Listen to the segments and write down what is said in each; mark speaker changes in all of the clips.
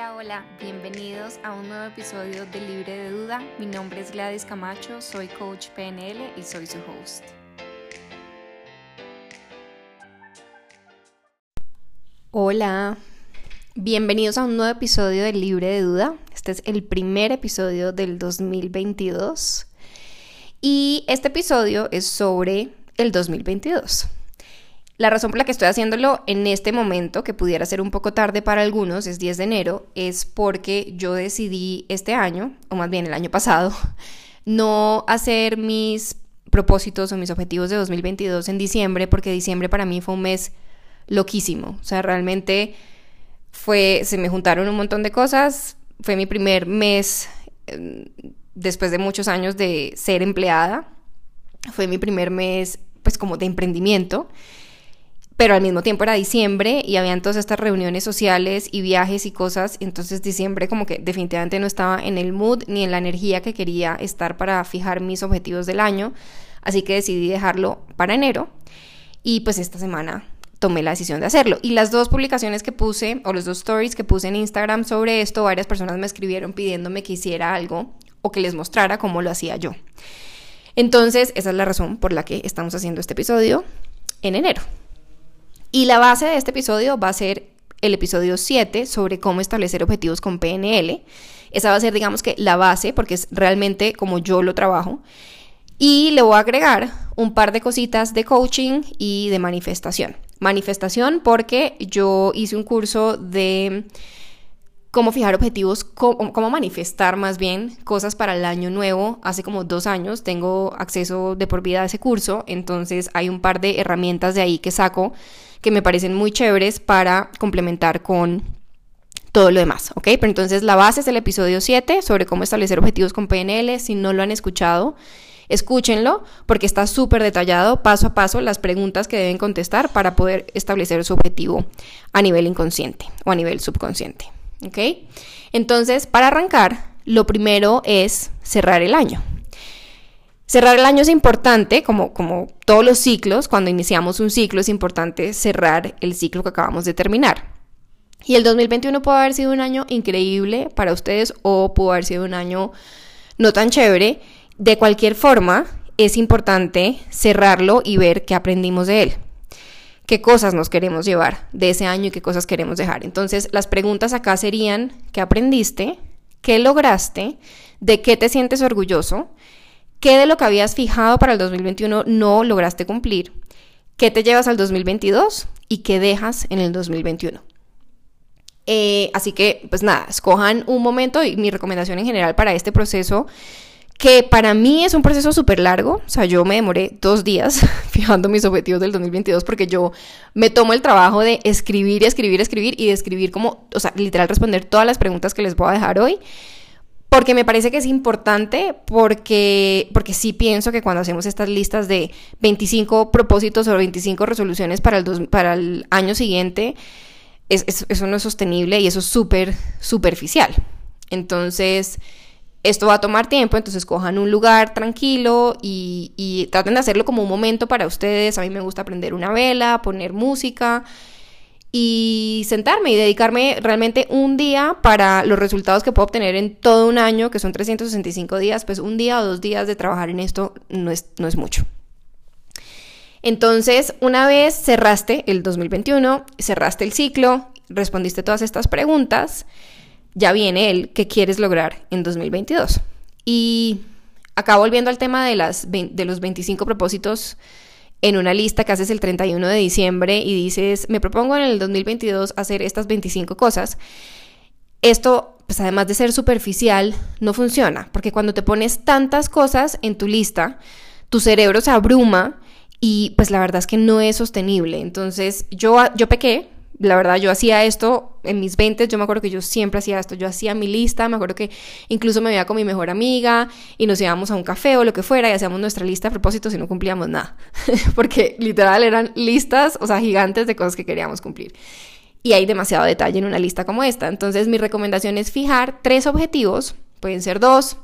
Speaker 1: Hola, hola, bienvenidos a un nuevo episodio de Libre de Duda. Mi nombre es Gladys Camacho, soy coach PNL y soy su host. Hola, bienvenidos a un nuevo episodio de Libre de Duda. Este es el primer episodio del 2022 y este episodio es sobre el 2022. La razón por la que estoy haciéndolo en este momento, que pudiera ser un poco tarde para algunos, es 10 de enero, es porque yo decidí este año, o más bien el año pasado, no hacer mis propósitos o mis objetivos de 2022 en diciembre, porque diciembre para mí fue un mes loquísimo. O sea, realmente fue, se me juntaron un montón de cosas. Fue mi primer mes em, después de muchos años de ser empleada. Fue mi primer mes, pues, como de emprendimiento pero al mismo tiempo era diciembre y habían todas estas reuniones sociales y viajes y cosas, entonces diciembre como que definitivamente no estaba en el mood ni en la energía que quería estar para fijar mis objetivos del año, así que decidí dejarlo para enero y pues esta semana tomé la decisión de hacerlo. Y las dos publicaciones que puse, o los dos stories que puse en Instagram sobre esto, varias personas me escribieron pidiéndome que hiciera algo o que les mostrara cómo lo hacía yo. Entonces, esa es la razón por la que estamos haciendo este episodio en enero. Y la base de este episodio va a ser el episodio 7 sobre cómo establecer objetivos con PNL. Esa va a ser, digamos que, la base, porque es realmente como yo lo trabajo. Y le voy a agregar un par de cositas de coaching y de manifestación. Manifestación porque yo hice un curso de cómo fijar objetivos, cómo, manifestar más bien cosas para el año nuevo. Hace como dos años tengo acceso de por vida a ese curso, entonces hay un par de herramientas de ahí que saco que me parecen muy chéveres para complementar con todo lo demás, ¿ok? Pero entonces la base es el episodio 7 sobre cómo establecer objetivos con PNL. Si no lo han escuchado, escúchenlo porque está súper detallado paso a paso las preguntas que deben contestar para poder establecer su objetivo a nivel inconsciente o a nivel subconsciente, ¿ok? Entonces, para arrancar, lo primero es cerrar el año. Cerrar el año es importante, como, como todos los ciclos, cuando iniciamos un ciclo es importante cerrar el ciclo que acabamos de terminar. Y el 2021 puede haber sido un año increíble para ustedes o pudo haber sido un año no tan chévere. De cualquier forma, es importante cerrarlo y ver qué aprendimos de él. Qué cosas nos queremos llevar de ese año y qué cosas queremos dejar. Entonces, las preguntas acá serían, ¿qué aprendiste? ¿Qué lograste? ¿De qué te sientes orgulloso? ¿Qué de lo que habías fijado para el 2021 no lograste cumplir? ¿Qué te llevas al 2022 y qué dejas en el 2021? Eh, así que, pues nada, escojan un momento y mi recomendación en general para este proceso, que para mí es un proceso súper largo, o sea, yo me demoré dos días fijando mis objetivos del 2022 porque yo me tomo el trabajo de escribir escribir, escribir y de escribir como, o sea, literal responder todas las preguntas que les voy a dejar hoy porque me parece que es importante, porque, porque sí pienso que cuando hacemos estas listas de 25 propósitos o 25 resoluciones para el, para el año siguiente, eso no es sostenible y eso es súper superficial. Entonces, esto va a tomar tiempo, entonces cojan un lugar tranquilo y, y traten de hacerlo como un momento para ustedes. A mí me gusta aprender una vela, poner música y sentarme y dedicarme realmente un día para los resultados que puedo obtener en todo un año, que son 365 días, pues un día o dos días de trabajar en esto no es, no es mucho. Entonces, una vez cerraste el 2021, cerraste el ciclo, respondiste todas estas preguntas, ya viene el que quieres lograr en 2022. Y acá volviendo al tema de, las, de los 25 propósitos en una lista que haces el 31 de diciembre y dices, me propongo en el 2022 hacer estas 25 cosas, esto, pues además de ser superficial, no funciona, porque cuando te pones tantas cosas en tu lista, tu cerebro se abruma y pues la verdad es que no es sostenible. Entonces yo, yo pequé, la verdad, yo hacía esto en mis 20, yo me acuerdo que yo siempre hacía esto, yo hacía mi lista, me acuerdo que incluso me veía con mi mejor amiga y nos íbamos a un café o lo que fuera y hacíamos nuestra lista a propósito si no cumplíamos nada, porque literal eran listas, o sea, gigantes de cosas que queríamos cumplir. Y hay demasiado detalle en una lista como esta. Entonces mi recomendación es fijar tres objetivos, pueden ser dos,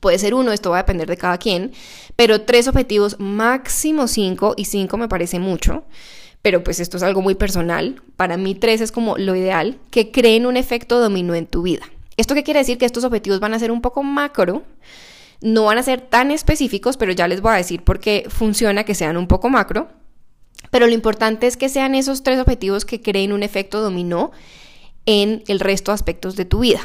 Speaker 1: puede ser uno, esto va a depender de cada quien, pero tres objetivos, máximo cinco, y cinco me parece mucho pero pues esto es algo muy personal. Para mí tres es como lo ideal, que creen un efecto dominó en tu vida. ¿Esto qué quiere decir? Que estos objetivos van a ser un poco macro, no van a ser tan específicos, pero ya les voy a decir por qué funciona que sean un poco macro. Pero lo importante es que sean esos tres objetivos que creen un efecto dominó en el resto de aspectos de tu vida.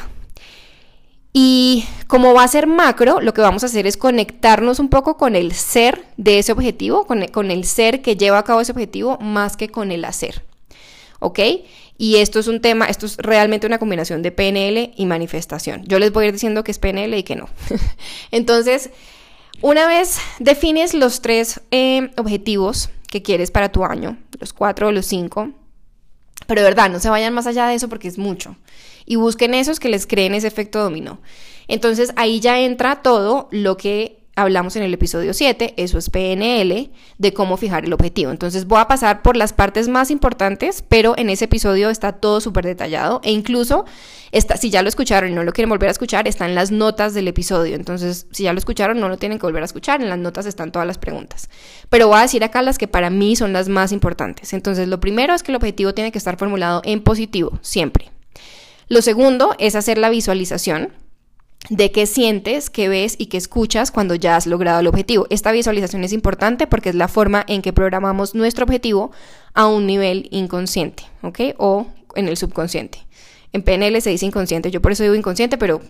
Speaker 1: Y como va a ser macro, lo que vamos a hacer es conectarnos un poco con el ser de ese objetivo, con el, ser que lleva a cabo ese objetivo, más que con el hacer. ¿Ok? Y esto es un tema, esto es realmente una combinación de PNL y manifestación. Yo les voy a ir diciendo que es PNL y que no. Entonces, una vez defines los tres eh, objetivos que quieres para tu año, los cuatro o los cinco, pero de verdad, no se vayan más allá de eso porque es mucho. Y busquen esos que les creen ese efecto dominó. Entonces ahí ya entra todo lo que hablamos en el episodio 7, eso es PNL, de cómo fijar el objetivo. Entonces voy a pasar por las partes más importantes, pero en ese episodio está todo súper detallado e incluso está, si ya lo escucharon y no lo quieren volver a escuchar, están las notas del episodio. Entonces, si ya lo escucharon, no lo tienen que volver a escuchar, en las notas están todas las preguntas. Pero voy a decir acá las que para mí son las más importantes. Entonces, lo primero es que el objetivo tiene que estar formulado en positivo, siempre. Lo segundo es hacer la visualización de qué sientes, qué ves y qué escuchas cuando ya has logrado el objetivo. Esta visualización es importante porque es la forma en que programamos nuestro objetivo a un nivel inconsciente, ¿ok? O en el subconsciente. En PNL se dice inconsciente, yo por eso digo inconsciente, pero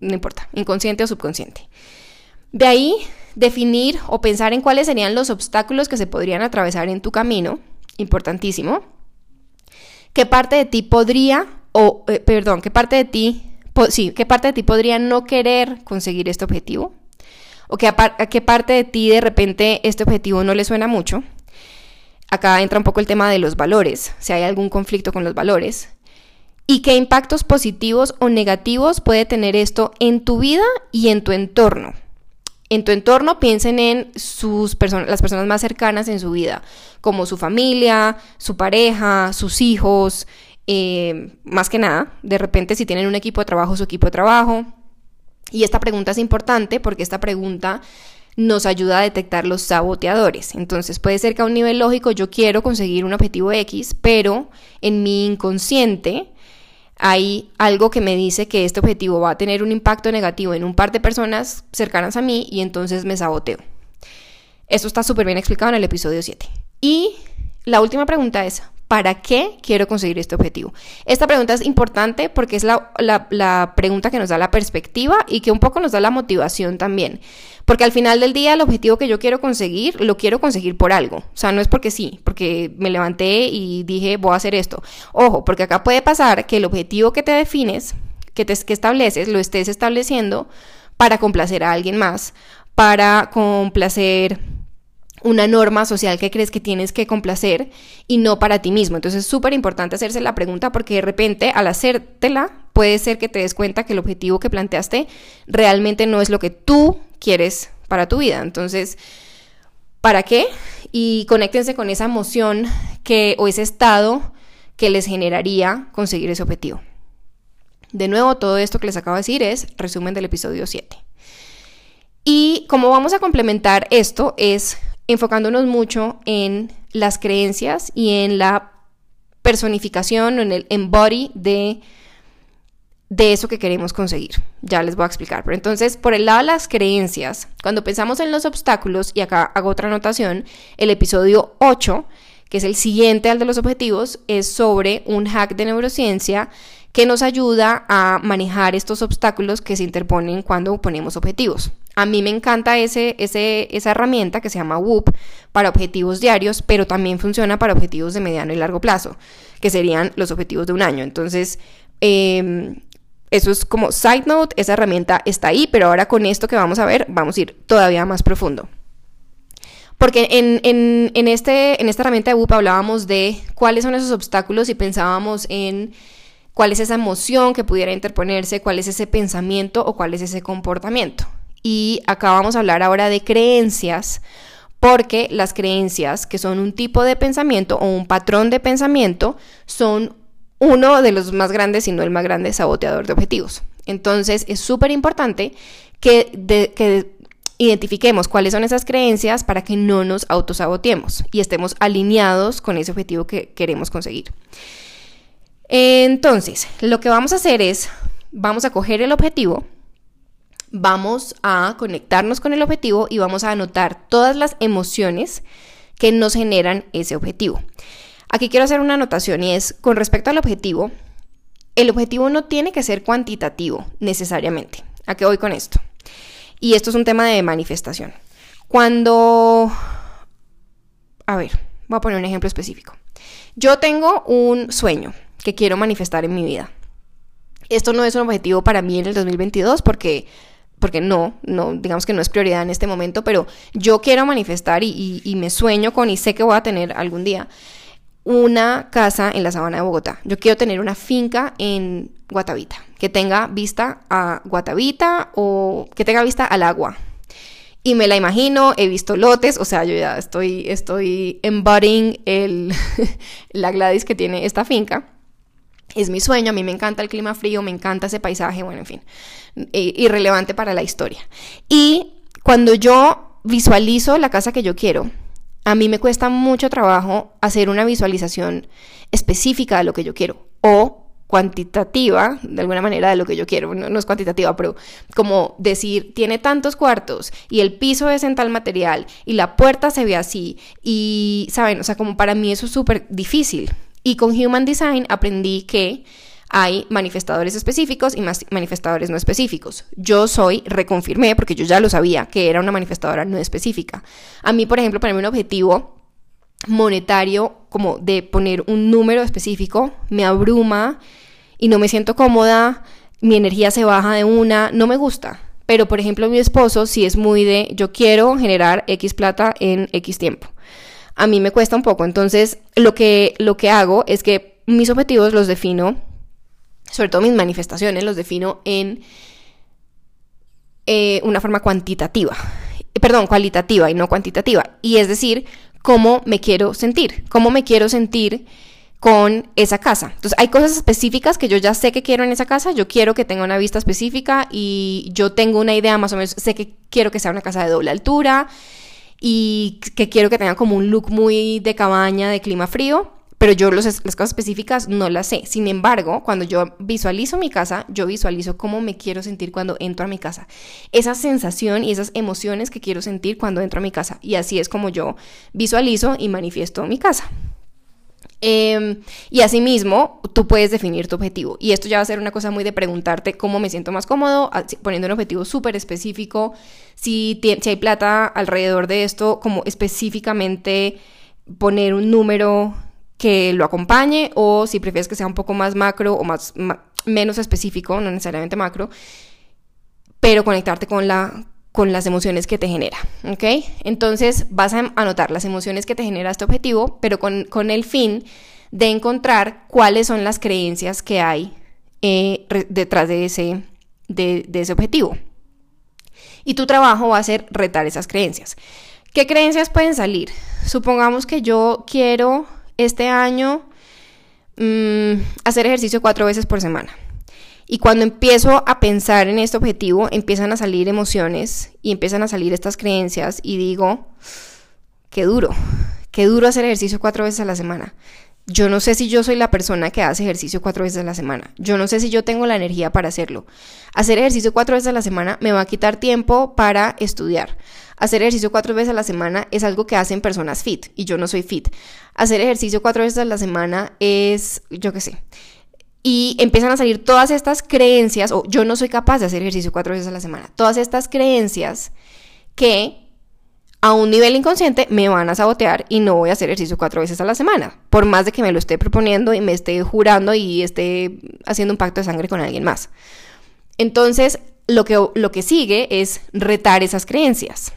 Speaker 1: no importa, inconsciente o subconsciente. De ahí, definir o pensar en cuáles serían los obstáculos que se podrían atravesar en tu camino, importantísimo. ¿Qué parte de ti podría, o eh, perdón, qué parte de ti sí, qué parte de ti podría no querer conseguir este objetivo, o a, qué parte de ti de repente este objetivo no le suena mucho. Acá entra un poco el tema de los valores, si hay algún conflicto con los valores. Y qué impactos positivos o negativos puede tener esto en tu vida y en tu entorno. En tu entorno piensen en sus las personas más cercanas en su vida, como su familia, su pareja, sus hijos, eh, más que nada, de repente si tienen un equipo de trabajo, su equipo de trabajo. Y esta pregunta es importante porque esta pregunta nos ayuda a detectar los saboteadores. Entonces puede ser que a un nivel lógico yo quiero conseguir un objetivo X, pero en mi inconsciente hay algo que me dice que este objetivo va a tener un impacto negativo en un par de personas cercanas a mí y entonces me saboteo. Esto está súper bien explicado en el episodio 7. Y la última pregunta es, ¿Para qué quiero conseguir este objetivo? Esta pregunta es importante porque es la, pregunta que nos da la perspectiva y que un poco nos da la motivación también. Porque al final del día el objetivo que yo quiero conseguir, lo quiero conseguir por algo. O sea, no es porque sí, porque me levanté y dije voy a hacer esto. Ojo, porque acá puede pasar que el objetivo que te defines, que, te, que estableces, lo estés estableciendo para complacer a alguien más, para complacer una norma social que crees que tienes que complacer y no para ti mismo. Entonces es súper importante hacerse la pregunta porque de repente al hacértela puede ser que te des cuenta que el objetivo que planteaste realmente no es lo que tú quieres para tu vida. Entonces, ¿para qué? Y conéctense con esa emoción que o ese estado que les generaría conseguir ese objetivo. De nuevo, todo esto que les acabo de decir es resumen del episodio 7. Y como vamos a complementar esto es enfocándonos mucho en las creencias y en la personificación o en el embody de, de eso que queremos conseguir. Ya les voy a explicar. Pero entonces, por el lado de las creencias, cuando pensamos en los obstáculos, y acá hago otra anotación, el episodio 8, que es el siguiente al de los objetivos, es sobre un hack de neurociencia que nos ayuda a manejar estos obstáculos que se interponen cuando ponemos objetivos. A mí me encanta ese, esa herramienta que se llama Whoop para objetivos diarios, pero también funciona para objetivos de mediano y largo plazo, que serían los objetivos de un año. Entonces, em, eso es como side note, esa herramienta está ahí, pero ahora con esto que vamos a ver, vamos a ir todavía más profundo. Porque en, este, en esta herramienta de Whoop hablábamos de cuáles son esos obstáculos y pensábamos en cuál es esa emoción que pudiera interponerse, cuál es ese pensamiento o cuál es ese comportamiento. Y acá vamos a hablar ahora de creencias, porque las creencias, que son un tipo de pensamiento o un patrón de pensamiento, son uno de los más grandes, si no el más grande, saboteador de objetivos. Entonces es súper importante que, que identifiquemos cuáles son esas creencias para que no nos autosaboteemos y estemos alineados con ese objetivo que queremos conseguir. Entonces, lo que vamos a hacer es, vamos a coger el objetivo, vamos a conectarnos con el objetivo y vamos a anotar todas las emociones que nos generan ese objetivo. Aquí quiero hacer una anotación y es, con respecto al objetivo, el objetivo no tiene que ser cuantitativo necesariamente. ¿A qué voy con esto? Y esto es un tema de manifestación. Cuando... A ver, voy a poner un ejemplo específico. Yo tengo un sueño que quiero manifestar en mi vida. Esto no es un objetivo para mí en el 2022 porque porque no, no, digamos que no es prioridad en este momento, pero yo quiero manifestar y, me sueño con y sé que voy a tener algún día una casa en la sabana de Bogotá. Yo quiero tener una finca en Guatavita, que tenga vista a Guatavita o que tenga vista al agua. Y me la imagino, he visto lotes, o sea, yo ya estoy, estoy embodying el, la Gladys que tiene esta finca. Es mi sueño, a mí me encanta el clima frío, me encanta ese paisaje, bueno, en fin, irrelevante para la historia. Y cuando yo visualizo la casa que yo quiero, a mí me cuesta mucho trabajo hacer una visualización específica de lo que yo quiero o cuantitativa, de alguna manera, de lo que yo quiero. No, es cuantitativa, pero como decir, tiene tantos cuartos y el piso es en tal material y la puerta se ve así y, ¿saben? O sea, como para mí eso es súper difícil. Y con Human Design aprendí que hay manifestadores específicos y manifestadores no específicos. Yo soy, reconfirmé, porque yo ya lo sabía, que era una manifestadora no específica. A mí, por ejemplo, ponerme un objetivo monetario, como de poner un número específico, me abruma y no me siento cómoda, mi energía se baja de una, no me gusta. Pero, por ejemplo, mi esposo sí es muy de, yo quiero generar X plata en X tiempo. A mí me cuesta un poco, entonces lo que, lo que hago es que mis objetivos los defino sobre todo mis manifestaciones, los defino en eh, una forma cuantitativa, perdón, cualitativa y no cuantitativa. Y es decir, cómo me quiero sentir, cómo me quiero sentir con esa casa. Entonces, hay cosas específicas que yo ya sé que quiero en esa casa, yo quiero que tenga una vista específica y yo tengo una idea más o menos, sé que quiero que sea una casa de doble altura y que quiero que tenga como un look muy de cabaña, de clima frío pero yo las cosas específicas no las sé. Sin embargo, cuando yo visualizo mi casa, yo visualizo cómo me quiero sentir cuando entro a mi casa. Esa sensación y esas emociones que quiero sentir cuando entro a mi casa. Y así es como yo visualizo y manifiesto mi casa. Eh, y asimismo, tú puedes definir tu objetivo. Y esto ya va a ser una cosa muy de preguntarte cómo me siento más cómodo, poniendo un objetivo súper específico. Si, si hay plata alrededor de esto, como específicamente poner un número que lo acompañe o si prefieres que sea un poco más macro o más, menos específico, no necesariamente macro, pero conectarte con la con las emociones que te genera, ¿ok? Entonces vas a anotar las emociones que te genera este objetivo, pero con, con el fin de encontrar cuáles son las creencias que hay eh, detrás de ese, de, ese objetivo. Y tu trabajo va a ser retar esas creencias. ¿Qué creencias pueden salir? Supongamos que yo quiero este año mm, hacer ejercicio cuatro veces por semana. Y cuando empiezo a pensar en este objetivo, empiezan a salir emociones y empiezan a salir estas creencias y digo, qué duro, qué duro hacer ejercicio cuatro veces a la semana. Yo no sé si yo soy la persona que hace ejercicio cuatro veces a la semana. Yo no sé si yo tengo la energía para hacerlo. Hacer ejercicio cuatro veces a la semana me va a quitar tiempo para estudiar. Hacer ejercicio cuatro veces a la semana es algo que hacen personas fit y yo no soy fit. Hacer ejercicio cuatro veces a la semana es, yo qué sé. Y empiezan a salir todas estas creencias, o yo no soy capaz de hacer ejercicio cuatro veces a la semana. Todas estas creencias que a un nivel inconsciente me van a sabotear y no voy a hacer ejercicio cuatro veces a la semana, por más de que me lo esté proponiendo y me esté jurando y esté haciendo un pacto de sangre con alguien más. Entonces, lo que, lo que sigue es retar esas creencias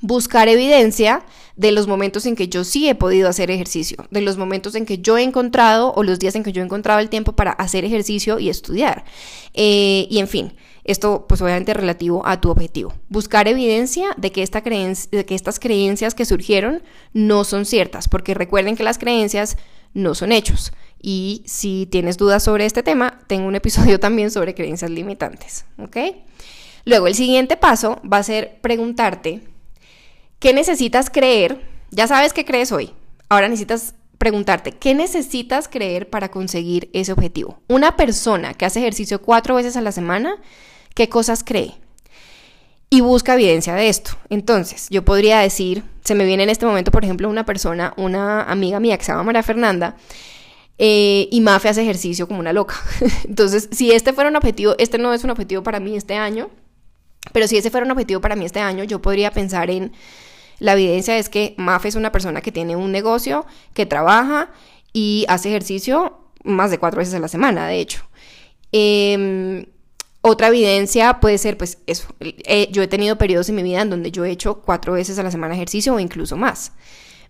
Speaker 1: buscar evidencia de los momentos en que yo sí he podido hacer ejercicio, de los momentos en que yo he encontrado o los días en que yo he encontrado el tiempo para hacer ejercicio y estudiar. Eh, y en fin, esto pues obviamente relativo a tu objetivo. Buscar evidencia de que, esta de que estas creencias que surgieron no son ciertas, porque recuerden que las creencias no son hechos. Y si tienes dudas sobre este tema, tengo un episodio también sobre creencias limitantes, ¿ok? Luego, el siguiente paso va a ser preguntarte, ¿qué necesitas creer? Ya sabes qué crees hoy. Ahora necesitas preguntarte, ¿qué necesitas creer para conseguir ese objetivo? Una persona que hace ejercicio cuatro veces a la semana, ¿qué cosas cree? Y busca evidencia de esto. Entonces, yo podría decir, se me viene en este momento, por ejemplo, una persona, una amiga mía que se llama María Fernanda, eh, y Mafe hace ejercicio como una loca. Entonces, si este fuera un objetivo, este no es un objetivo para mí este año, pero si ese fuera un objetivo para mí este año, yo podría pensar en, la evidencia es que Mafe es una persona que tiene un negocio, que trabaja y hace ejercicio más de cuatro veces a la semana, de hecho. Em, otra evidencia puede ser, pues, eso. Eh, yo he tenido periodos en mi vida en donde yo he hecho cuatro veces a la semana ejercicio o incluso más.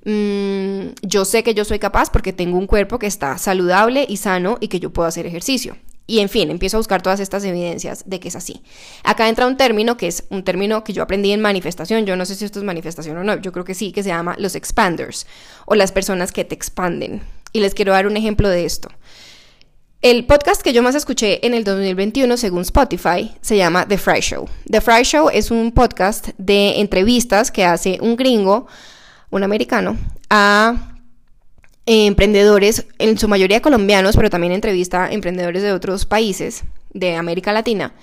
Speaker 1: Mm, yo sé que yo soy capaz porque tengo un cuerpo que está saludable y sano y que yo puedo hacer ejercicio. Y en fin, empiezo a buscar todas estas evidencias de que es así. Acá entra un término que es un término que yo aprendí en manifestación. Yo no sé si esto es manifestación o no. Yo creo que sí, que se llama los expanders o las personas que te expanden. Y les quiero dar un ejemplo de esto. El podcast que yo más escuché en el 2021 según Spotify se llama The Fry Show. The Fry Show es un podcast de entrevistas que hace un gringo un americano, a emprendedores, en su mayoría colombianos, pero también entrevista emprendedores de otros países de América Latina.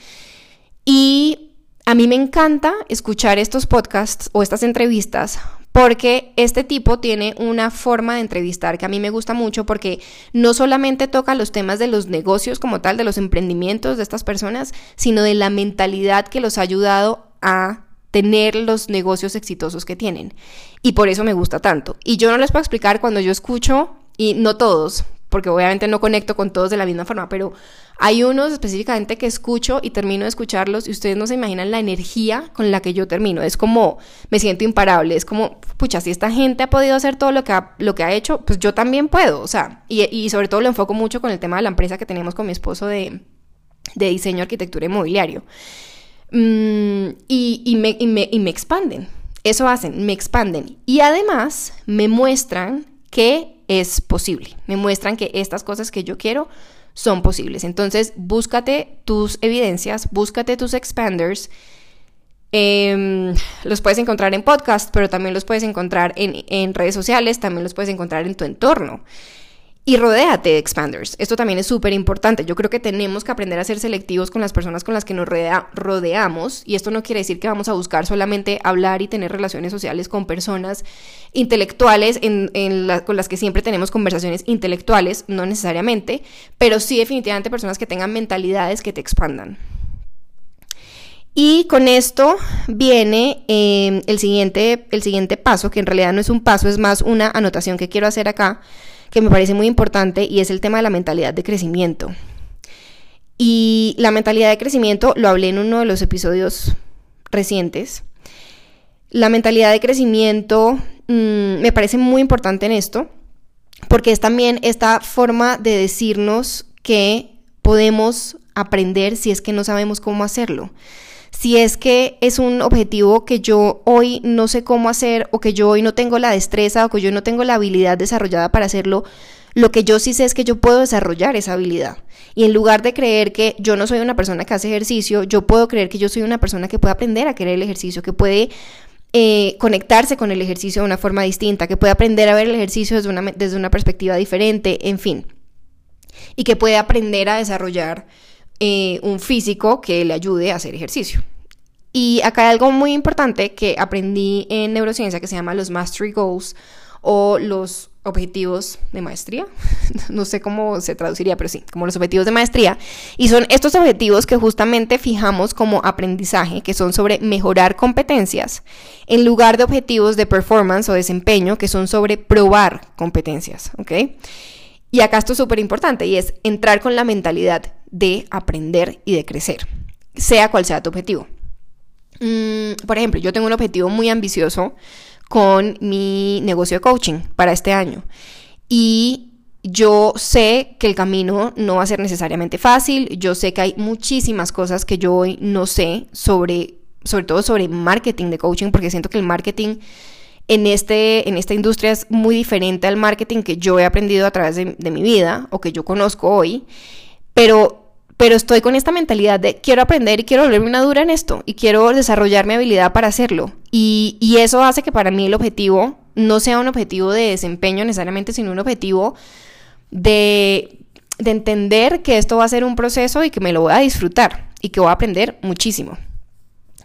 Speaker 1: Y a mí me encanta escuchar estos podcasts o estas entrevistas porque este tipo tiene una forma de entrevistar que a mí me gusta mucho porque no solamente toca los temas de los negocios como tal, de los emprendimientos de estas personas, sino de la mentalidad que los ha ayudado a tener los negocios exitosos que tienen. Y por eso me gusta tanto. Y yo no les puedo explicar cuando yo escucho, y no todos, porque obviamente no conecto con todos de la misma forma, pero hay unos específicamente que escucho y termino de escucharlos y ustedes no se imaginan la energía con la que yo termino. Es como, me siento imparable, es como, pucha, si esta gente ha podido hacer todo lo que ha, lo que ha hecho, pues yo también puedo, o sea, y, y sobre todo lo enfoco mucho con el tema de la empresa que tenemos con mi esposo de, de diseño, arquitectura inmobiliario. Mm, y, me, y me expanden. Eso hacen, me expanden. Y además me muestran que es posible. Me muestran que estas cosas que yo quiero son posibles. Entonces, búscate tus evidencias, búscate tus expanders. Em, los puedes encontrar en podcast, pero también los puedes encontrar en, en redes sociales, también los puedes encontrar en tu entorno. Y rodéate de expanders. Esto también es súper importante. Yo creo que tenemos que aprender a ser selectivos con las personas con las que nos rodeamos. Y esto no quiere decir que vamos a buscar solamente hablar y tener relaciones sociales con personas intelectuales en, con las que siempre tenemos conversaciones intelectuales, no necesariamente, pero sí definitivamente personas que tengan mentalidades que te expandan. Y con esto viene em, el, siguiente, el siguiente paso, que en realidad no es un paso, es más una anotación que quiero hacer acá que me parece muy importante y es el tema de la mentalidad de crecimiento. Y la mentalidad de crecimiento lo hablé en uno de los episodios recientes. La mentalidad de crecimiento mm, me parece muy importante en esto porque es también esta forma de decirnos que podemos aprender si es que no sabemos cómo hacerlo si es que es un objetivo que yo hoy no sé cómo hacer o que yo hoy no tengo la destreza o que yo no tengo la habilidad desarrollada para hacerlo, lo que yo sí sé es que yo puedo desarrollar esa habilidad. Y en lugar de creer que yo no soy una persona que hace ejercicio, yo puedo creer que yo soy una persona que puede aprender a querer el ejercicio, que puede eh, conectarse con el ejercicio de una forma distinta, que puede aprender a ver el ejercicio desde una, desde una perspectiva diferente, en fin. Y que puede aprender a desarrollar eh, un físico que le ayude a hacer ejercicio. Y acá hay algo muy importante que aprendí en neurociencia que se llama los Mastery Goals o los objetivos de maestría. no sé cómo se traduciría, pero sí, como los objetivos de maestría. Y son estos objetivos que justamente fijamos como aprendizaje, que son sobre mejorar competencias, en lugar de objetivos de performance o desempeño, que son sobre probar competencias, ¿ok? Y acá esto es súper importante y es entrar con la mentalidad de aprender y de crecer, sea cual sea tu objetivo. Mm, por ejemplo, yo tengo un objetivo muy ambicioso con mi negocio de coaching para este año y yo sé que el camino no va a ser necesariamente fácil, yo sé que hay muchísimas cosas que yo hoy no sé sobre, sobre todo sobre marketing de coaching, porque siento que el marketing en, este, en esta industria es muy diferente al marketing que yo he aprendido a través de, mi vida o que yo conozco hoy, pero pero estoy con esta mentalidad de quiero aprender y quiero volverme una dura en esto y quiero desarrollar mi habilidad para hacerlo. Y, y eso hace que para mí el objetivo no sea un objetivo de desempeño necesariamente, sino un objetivo de, de entender que esto va a ser un proceso y que me lo voy a disfrutar y que voy a aprender muchísimo.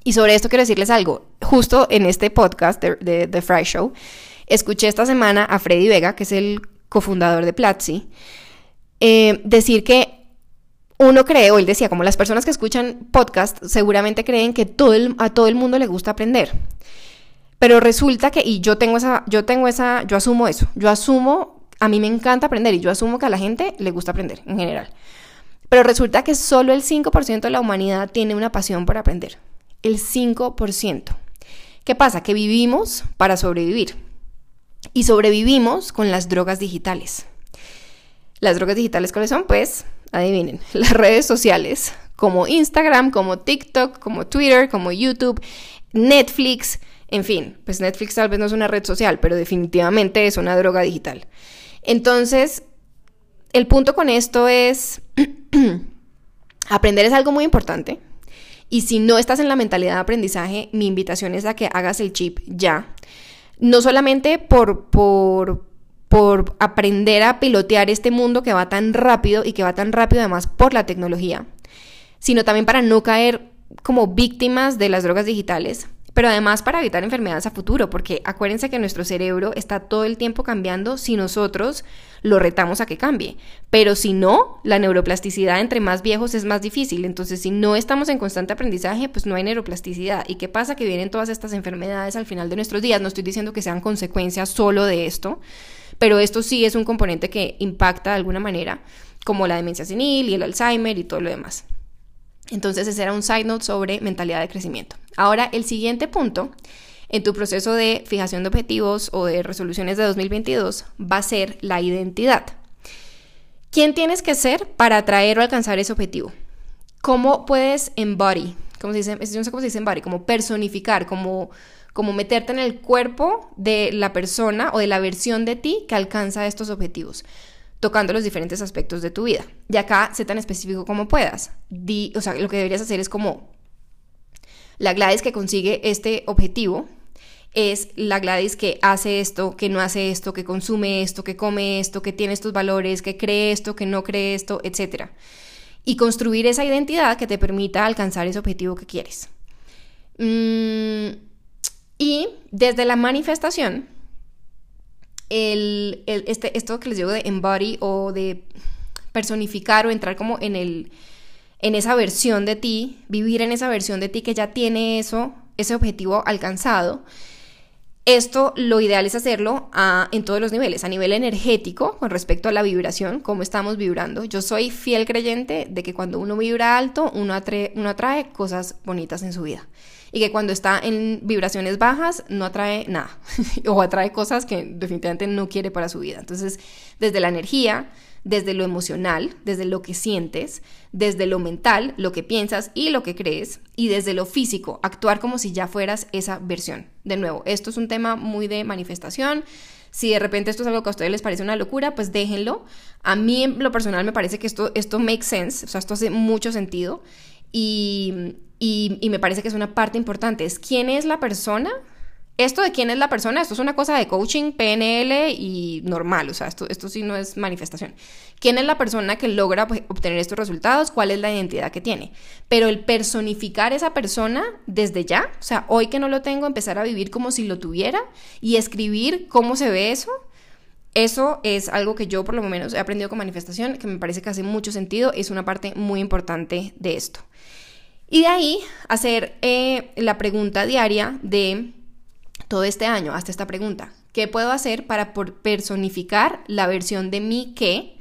Speaker 1: Y sobre esto quiero decirles algo. Justo en este podcast de The Fry Show, escuché esta semana a Freddy Vega, que es el cofundador de Platzi, eh, decir que uno cree, o él decía, como las personas que escuchan podcast seguramente creen que a todo el mundo le gusta aprender. Pero resulta que, y yo tengo esa, yo tengo esa, yo asumo eso, yo asumo, a mí me encanta aprender y yo asumo que a la gente le gusta aprender en general. Pero resulta que solo el 5% de la humanidad tiene una pasión por aprender. El 5%. ¿Qué pasa? Que vivimos para sobrevivir. Y sobrevivimos con las drogas digitales. Las drogas digitales, ¿cuáles son? Pues, adivinen, las redes sociales, como Instagram, como TikTok, como Twitter, como YouTube, Netflix, en fin, pues Netflix tal vez no es una red social, pero definitivamente es una droga digital. Entonces, el punto con esto es, aprender es algo muy importante. Y si no estás en la mentalidad de aprendizaje, mi invitación es a que hagas el chip ya. No solamente por, por, por aprender a pilotear este mundo que va tan rápido y que va tan rápido además por la tecnología, sino también para no caer como víctimas de las drogas digitales, pero además para evitar enfermedades a futuro, porque acuérdense que nuestro cerebro está todo el tiempo cambiando si nosotros lo retamos a que cambie. Pero si no, la neuroplasticidad entre más viejos es más difícil. Entonces, si no estamos en constante aprendizaje, pues no hay neuroplasticidad. ¿Y qué pasa? Que vienen todas estas enfermedades al final de nuestros días. No estoy diciendo que sean consecuencias solo de esto, pero esto sí es un componente que impacta de alguna manera, como la demencia senil y el Alzheimer y todo lo demás. Entonces ese era un side note sobre mentalidad de crecimiento. Ahora, el siguiente punto en tu proceso de fijación de objetivos o de resoluciones de 2022 va a ser la identidad. ¿Quién tienes que ser para atraer o alcanzar ese objetivo? ¿Cómo puedes embody? ¿Cómo se dice? Yo no sé cómo se dice embody, como personificar, como, como meterte en el cuerpo de la persona o de la versión de ti que alcanza estos objetivos tocando los diferentes aspectos de tu vida. Y acá, sé tan específico como puedas. Di, o sea, lo que deberías hacer es como la Gladys que consigue este objetivo es la Gladys que hace esto, que no hace esto, que consume esto, que come esto, que tiene estos valores, que cree esto, que no cree esto, etc. Y construir esa identidad que te permita alcanzar ese objetivo que quieres. Mm, y desde la manifestación, el, este, esto que les digo de embody o de personificar o entrar como en, el, en esa versión de ti, vivir en esa versión de ti que ya tiene eso, ese objetivo alcanzado. Esto lo ideal es hacerlo en todos los niveles, a nivel energético, con respecto a la vibración, cómo estamos vibrando. Yo soy fiel creyente de que cuando uno vibra alto, uno atrae cosas bonitas en su vida y que cuando está en vibraciones bajas no atrae nada o atrae cosas que definitivamente no quiere para su vida. Entonces, desde la energía, desde lo emocional, desde lo que sientes, desde lo mental, lo que piensas y lo que crees, y desde lo físico, actuar como si ya fueras esa versión. De nuevo, esto es un tema muy de manifestación. Si de repente esto es algo que a ustedes les parece una locura, pues déjenlo. A mí en lo personal me parece que esto, esto makes sense, o sea, esto hace mucho sentido. Y, y, me parece que es una parte importante, es quién es la persona. Esto de quién es la persona, esto es una cosa de coaching, PNL y normal, o sea, esto, esto sí no es manifestación. ¿Quién es la persona que logra pues, obtener estos resultados? ¿Cuál es la identidad que tiene? Pero el personificar esa persona desde ya, o sea, hoy que no lo tengo, empezar a vivir como si lo tuviera y escribir cómo se ve eso, eso es algo que yo por lo menos he aprendido con manifestación, que me parece que hace mucho sentido, es una parte muy importante de esto. Y de ahí hacer eh, la pregunta diaria de todo este año, hasta esta pregunta. ¿Qué puedo hacer para personificar la versión de mí que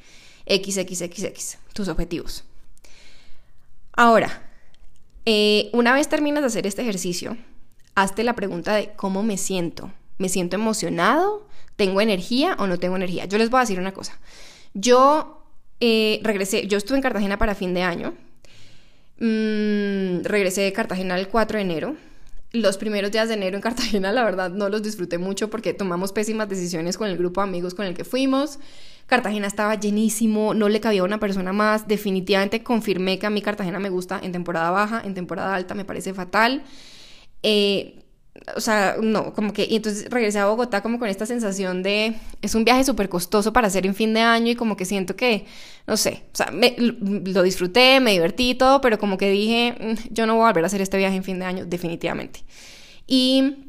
Speaker 1: XXXX, tus objetivos? Ahora, eh, una vez terminas de hacer este ejercicio, hazte la pregunta de cómo me siento. ¿Me siento emocionado? ¿Tengo energía o no tengo energía? Yo les voy a decir una cosa. Yo eh, regresé, yo estuve en Cartagena para fin de año Mm, regresé de Cartagena el 4 de enero. Los primeros días de enero en Cartagena, la verdad, no los disfruté mucho porque tomamos pésimas decisiones con el grupo de amigos con el que fuimos. Cartagena estaba llenísimo, no le cabía una persona más. Definitivamente confirmé que a mí Cartagena me gusta en temporada baja, en temporada alta me parece fatal. Eh, o sea, no, como que, y entonces regresé a Bogotá como con esta sensación de, es un viaje súper costoso para hacer en fin de año y como que siento que, no sé, o sea, me, lo disfruté, me divertí y todo, pero como que dije, mm, yo no voy a volver a hacer este viaje en fin de año, definitivamente. Y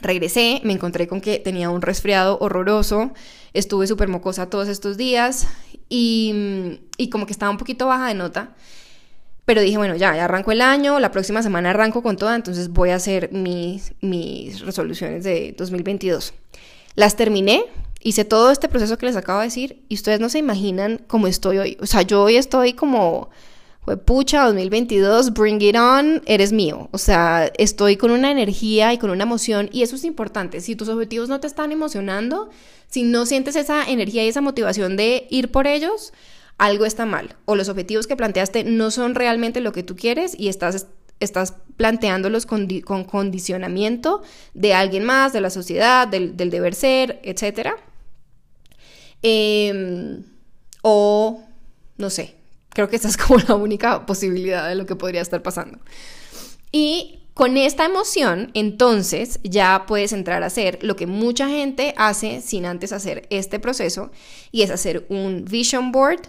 Speaker 1: regresé, me encontré con que tenía un resfriado horroroso, estuve súper mocosa todos estos días y, y como que estaba un poquito baja de nota. Pero dije, bueno, ya, arranco el año, la próxima semana arranco con toda, entonces voy a hacer mis, mis resoluciones de 2022. Las terminé, hice todo este proceso que les acabo de decir y ustedes no se imaginan cómo estoy hoy. O sea, yo hoy estoy como, pucha, 2022, bring it on, eres mío. O sea, estoy con una energía y con una emoción y eso es importante. Si tus objetivos no te están emocionando, si no sientes esa energía y esa motivación de ir por ellos, algo está mal o los objetivos que planteaste no son realmente lo que tú quieres y estás, estás planteándolos con, con condicionamiento de alguien más, de la sociedad, del, deber ser, etc. Em, o, no sé, creo que esta es como la única posibilidad de lo que podría estar pasando. Y con esta emoción, entonces ya puedes entrar a hacer lo que mucha gente hace sin antes hacer este proceso, y es hacer un vision board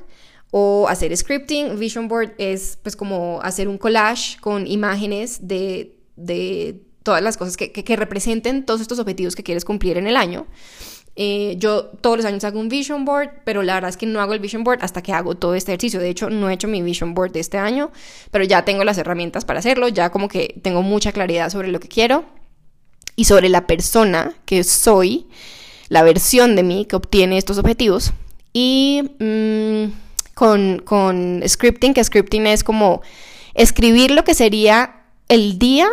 Speaker 1: o hacer scripting. Vision board es pues como hacer un collage con imágenes de, todas las cosas que, que representen todos estos objetivos que quieres cumplir en el año. Eh, yo todos los años hago un vision board, pero la verdad es que no hago el vision board hasta que hago todo este ejercicio. De hecho, no he hecho mi vision board de este año, pero ya tengo las herramientas para hacerlo, ya como que tengo mucha claridad sobre lo que quiero y sobre la persona que soy, la versión de mí que obtiene estos objetivos. Y mm, con, scripting, que scripting es como escribir lo que sería el día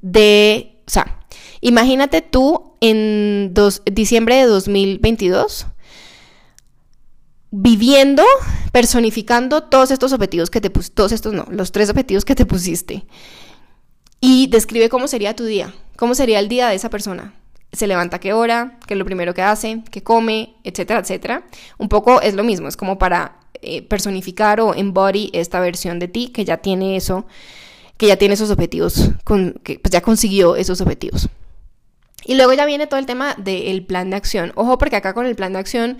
Speaker 1: de, o sea, Imagínate tú en diciembre de 2022 viviendo, personificando todos estos objetivos que te pusiste, todos estos no, los tres objetivos que te pusiste. Y describe cómo sería tu día, cómo sería el día de esa persona. Se levanta qué hora, qué es lo primero que hace, qué come, etcétera, etcétera. Un poco es lo mismo, es como para eh, personificar o embody esta versión de ti que ya tiene eso, que ya tiene esos objetivos, que pues ya consiguió esos objetivos. Y luego ya viene todo el tema del plan de acción. Ojo, porque acá con el plan de acción,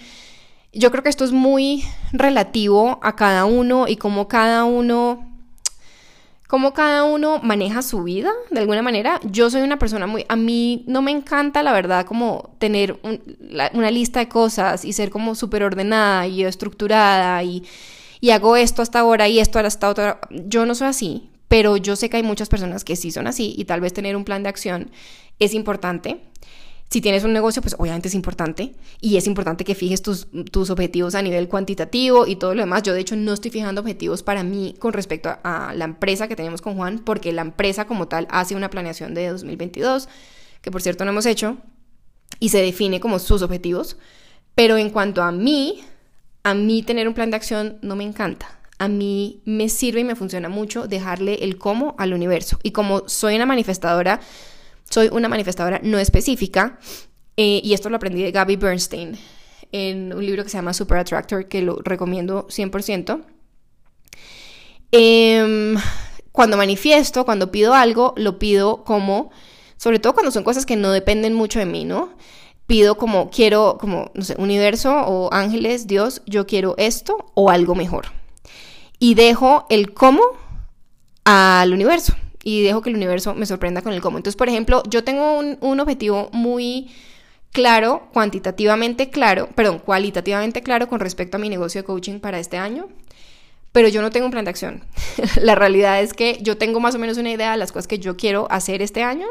Speaker 1: yo creo que esto es muy relativo a cada uno y cómo cada uno cómo cada uno maneja su vida de alguna manera. Yo soy una persona muy, a mí no me encanta la verdad como tener una lista de cosas y ser como súper ordenada y estructurada y, y, hago esto hasta ahora y esto hasta otra. Yo no soy así, pero yo sé que hay muchas personas que sí son así y tal vez tener un plan de acción es importante. Si tienes un negocio, pues obviamente es importante y es importante que fijes tus, objetivos a nivel cuantitativo y todo lo demás. Yo de hecho no estoy fijando objetivos para mí con respecto a, la empresa que tenemos con Juan porque la empresa como tal hace una planeación de 2022, que por cierto no hemos hecho, y se define como sus objetivos. Pero en cuanto a mí, a mí tener un plan de acción no me encanta. A mí me sirve y me funciona mucho dejarle el cómo al universo. Y como soy una manifestadora soy una manifestadora no específica eh, y esto lo aprendí de Gabby Bernstein en un libro que se llama Super Attractor que lo recomiendo 100%. Em, cuando manifiesto, cuando pido algo, lo pido como, sobre todo cuando son cosas que no dependen mucho de mí, ¿no? Pido como, quiero, como, no sé, universo o ángeles, Dios, yo quiero esto o algo mejor. Y dejo el cómo al universo y dejo que el universo me sorprenda con el cómo. Entonces, por ejemplo, yo tengo un, objetivo muy claro, cuantitativamente claro, perdón, cualitativamente claro con respecto a mi negocio de coaching para este año, pero yo no tengo un plan de acción. la realidad es que yo tengo más o menos una idea de las cosas que yo quiero hacer este año.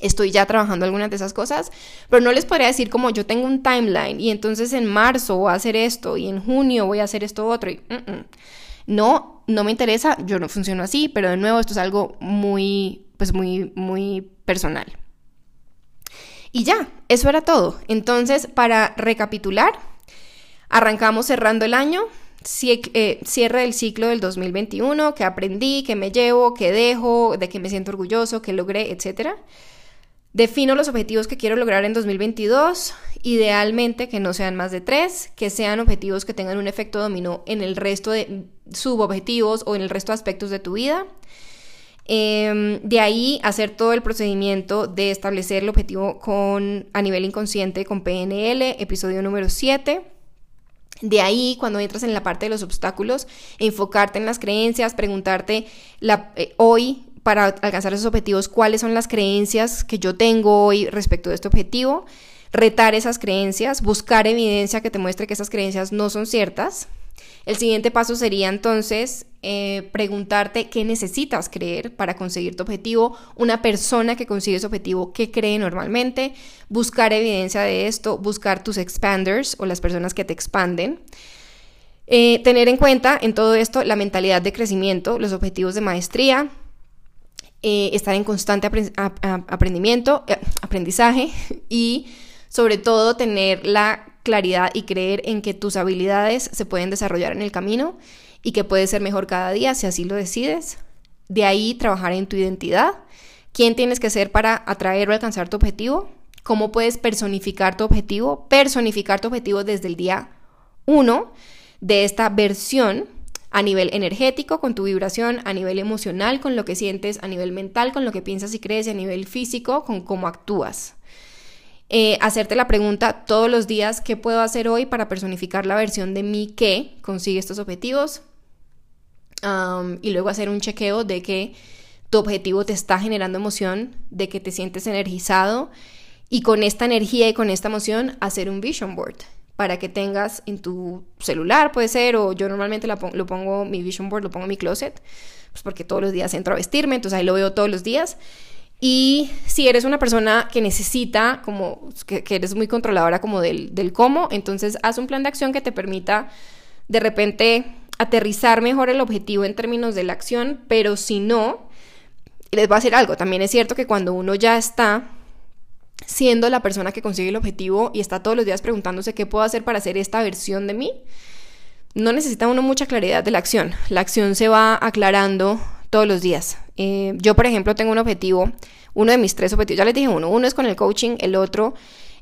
Speaker 1: Estoy ya trabajando algunas de esas cosas, pero no les podría decir como yo tengo un timeline y entonces en marzo voy a hacer esto y en junio voy a hacer esto otro. Y, mm, mm. No, no me interesa, yo no funciono así, pero de nuevo esto es algo muy, pues muy, muy personal. Y ya, eso era todo. Entonces, para recapitular, arrancamos cerrando el año, eh, cierre del ciclo del 2021, que aprendí, que me llevo, que dejo, de que me siento orgulloso, que logré, etc. Defino los objetivos que quiero lograr en 2022, idealmente que no sean más de tres, que sean objetivos que tengan un efecto dominó en el resto de subobjetivos o en el resto de aspectos de tu vida. Em, de ahí hacer todo el procedimiento de establecer el objetivo con, a nivel inconsciente con PNL, episodio número 7. De ahí, cuando entras en la parte de los obstáculos, enfocarte en las creencias, preguntarte la, eh, hoy para alcanzar esos objetivos, cuáles son las creencias que yo tengo hoy respecto de este objetivo, retar esas creencias, buscar evidencia que te muestre que esas creencias no son ciertas. El siguiente paso sería entonces eh, preguntarte qué necesitas creer para conseguir tu objetivo, una persona que consigue ese objetivo, qué cree normalmente, buscar evidencia de esto, buscar tus expanders o las personas que te expanden. Eh, tener en cuenta en todo esto la mentalidad de crecimiento, los objetivos de maestría, eh, estar en constante aprendimiento, eh, aprendizaje y sobre todo tener la claridad y creer en que tus habilidades se pueden desarrollar en el camino y que puedes ser mejor cada día si así lo decides. De ahí trabajar en tu identidad, quién tienes que ser para atraer o alcanzar tu objetivo, cómo puedes personificar tu objetivo, personificar tu objetivo desde el día 1 de esta versión a nivel energético, con tu vibración, a nivel emocional, con lo que sientes, a nivel mental, con lo que piensas y crees, a nivel físico, con cómo actúas. Eh, hacerte la pregunta todos los días, ¿qué puedo hacer hoy para personificar la versión de mí que consigue estos objetivos? y luego hacer un chequeo de que tu objetivo te está generando emoción, de que te sientes energizado y con esta energía y con esta emoción hacer un vision board para que tengas en tu celular, puede ser, o yo normalmente lo pongo, mi vision board lo pongo en mi closet, pues porque todos los días entro a vestirme, entonces ahí lo veo todos los días. Y si eres una persona que necesita, como que, eres muy controladora como del, del cómo, entonces haz un plan de acción que te permita de repente aterrizar mejor el objetivo en términos de la acción, pero si no, les va a hacer algo. También es cierto que cuando uno ya está siendo la persona que consigue el objetivo y está todos los días preguntándose qué puedo hacer para hacer esta versión de mí, no necesita uno mucha claridad de la acción. La acción se va aclarando todos los días. Eh, yo, por ejemplo, tengo un objetivo, uno de mis tres objetivos, ya les dije uno, uno es con el coaching, el otro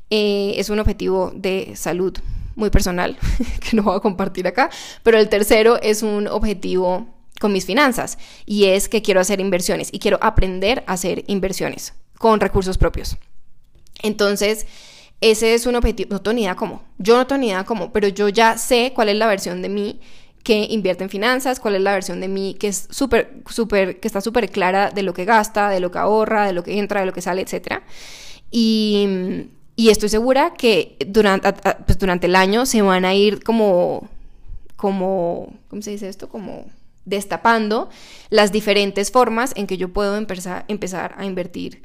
Speaker 1: eh, es un objetivo de salud muy personal, que no voy a compartir acá, pero el tercero es un objetivo con mis finanzas y es que quiero hacer inversiones y quiero aprender a hacer inversiones con recursos propios. Entonces, ese es un objetivo, no tengo ni idea cómo, yo no tengo ni idea cómo, pero yo ya sé cuál es la versión de mí que invierte en finanzas, cuál es la versión de mí que es súper, súper, que está súper clara de lo que gasta, de lo que ahorra, de lo que entra, de lo que sale, etc. Y, y estoy segura que durante, pues durante el año se van a ir como, como, ¿cómo se dice esto? Como destapando las diferentes formas en que yo puedo empezar, empezar a invertir.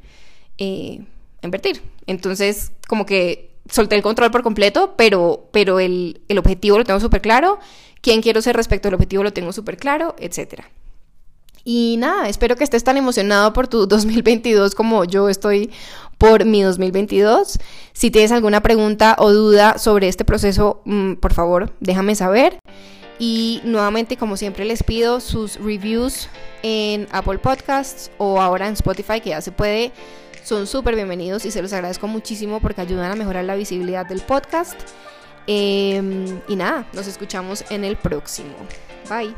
Speaker 1: Eh, invertir. Entonces, como que solté el control por completo, pero, pero el, el objetivo lo tengo súper claro, quién quiero ser respecto al objetivo lo tengo súper claro, etc. Y nada, espero que estés tan emocionado por tu 2022 como yo estoy por mi 2022. Si tienes alguna pregunta o duda sobre este proceso, mm, por favor, déjame saber. Y nuevamente, como siempre, les pido sus reviews en Apple Podcasts o ahora en Spotify, que ya se puede son súper bienvenidos y se los agradezco muchísimo porque ayudan a mejorar la visibilidad del podcast. Em, y nada, nos escuchamos en el próximo. Bye.